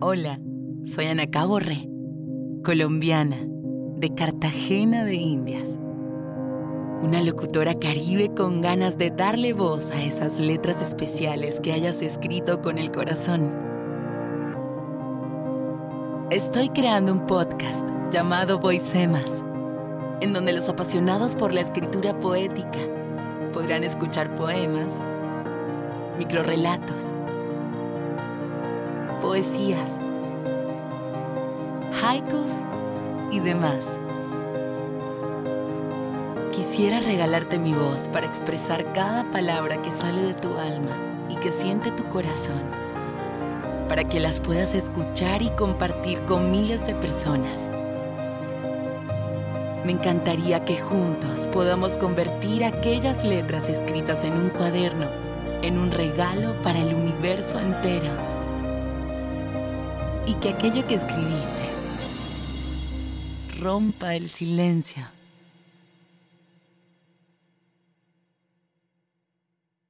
Hola, soy Ana Caborre, colombiana, de Cartagena de Indias. Una locutora caribe con ganas de darle voz a esas letras especiales que hayas escrito con el corazón. Estoy creando un podcast llamado Voicemas, en donde los apasionados por la escritura poética podrán escuchar poemas, microrelatos, poesías, haikus y demás. Quisiera regalarte mi voz para expresar cada palabra que sale de tu alma y que siente tu corazón, para que las puedas escuchar y compartir con miles de personas. Me encantaría que juntos podamos convertir aquellas letras escritas en un cuaderno en un regalo para el universo entero. Y que aquello que escribiste rompa el silencio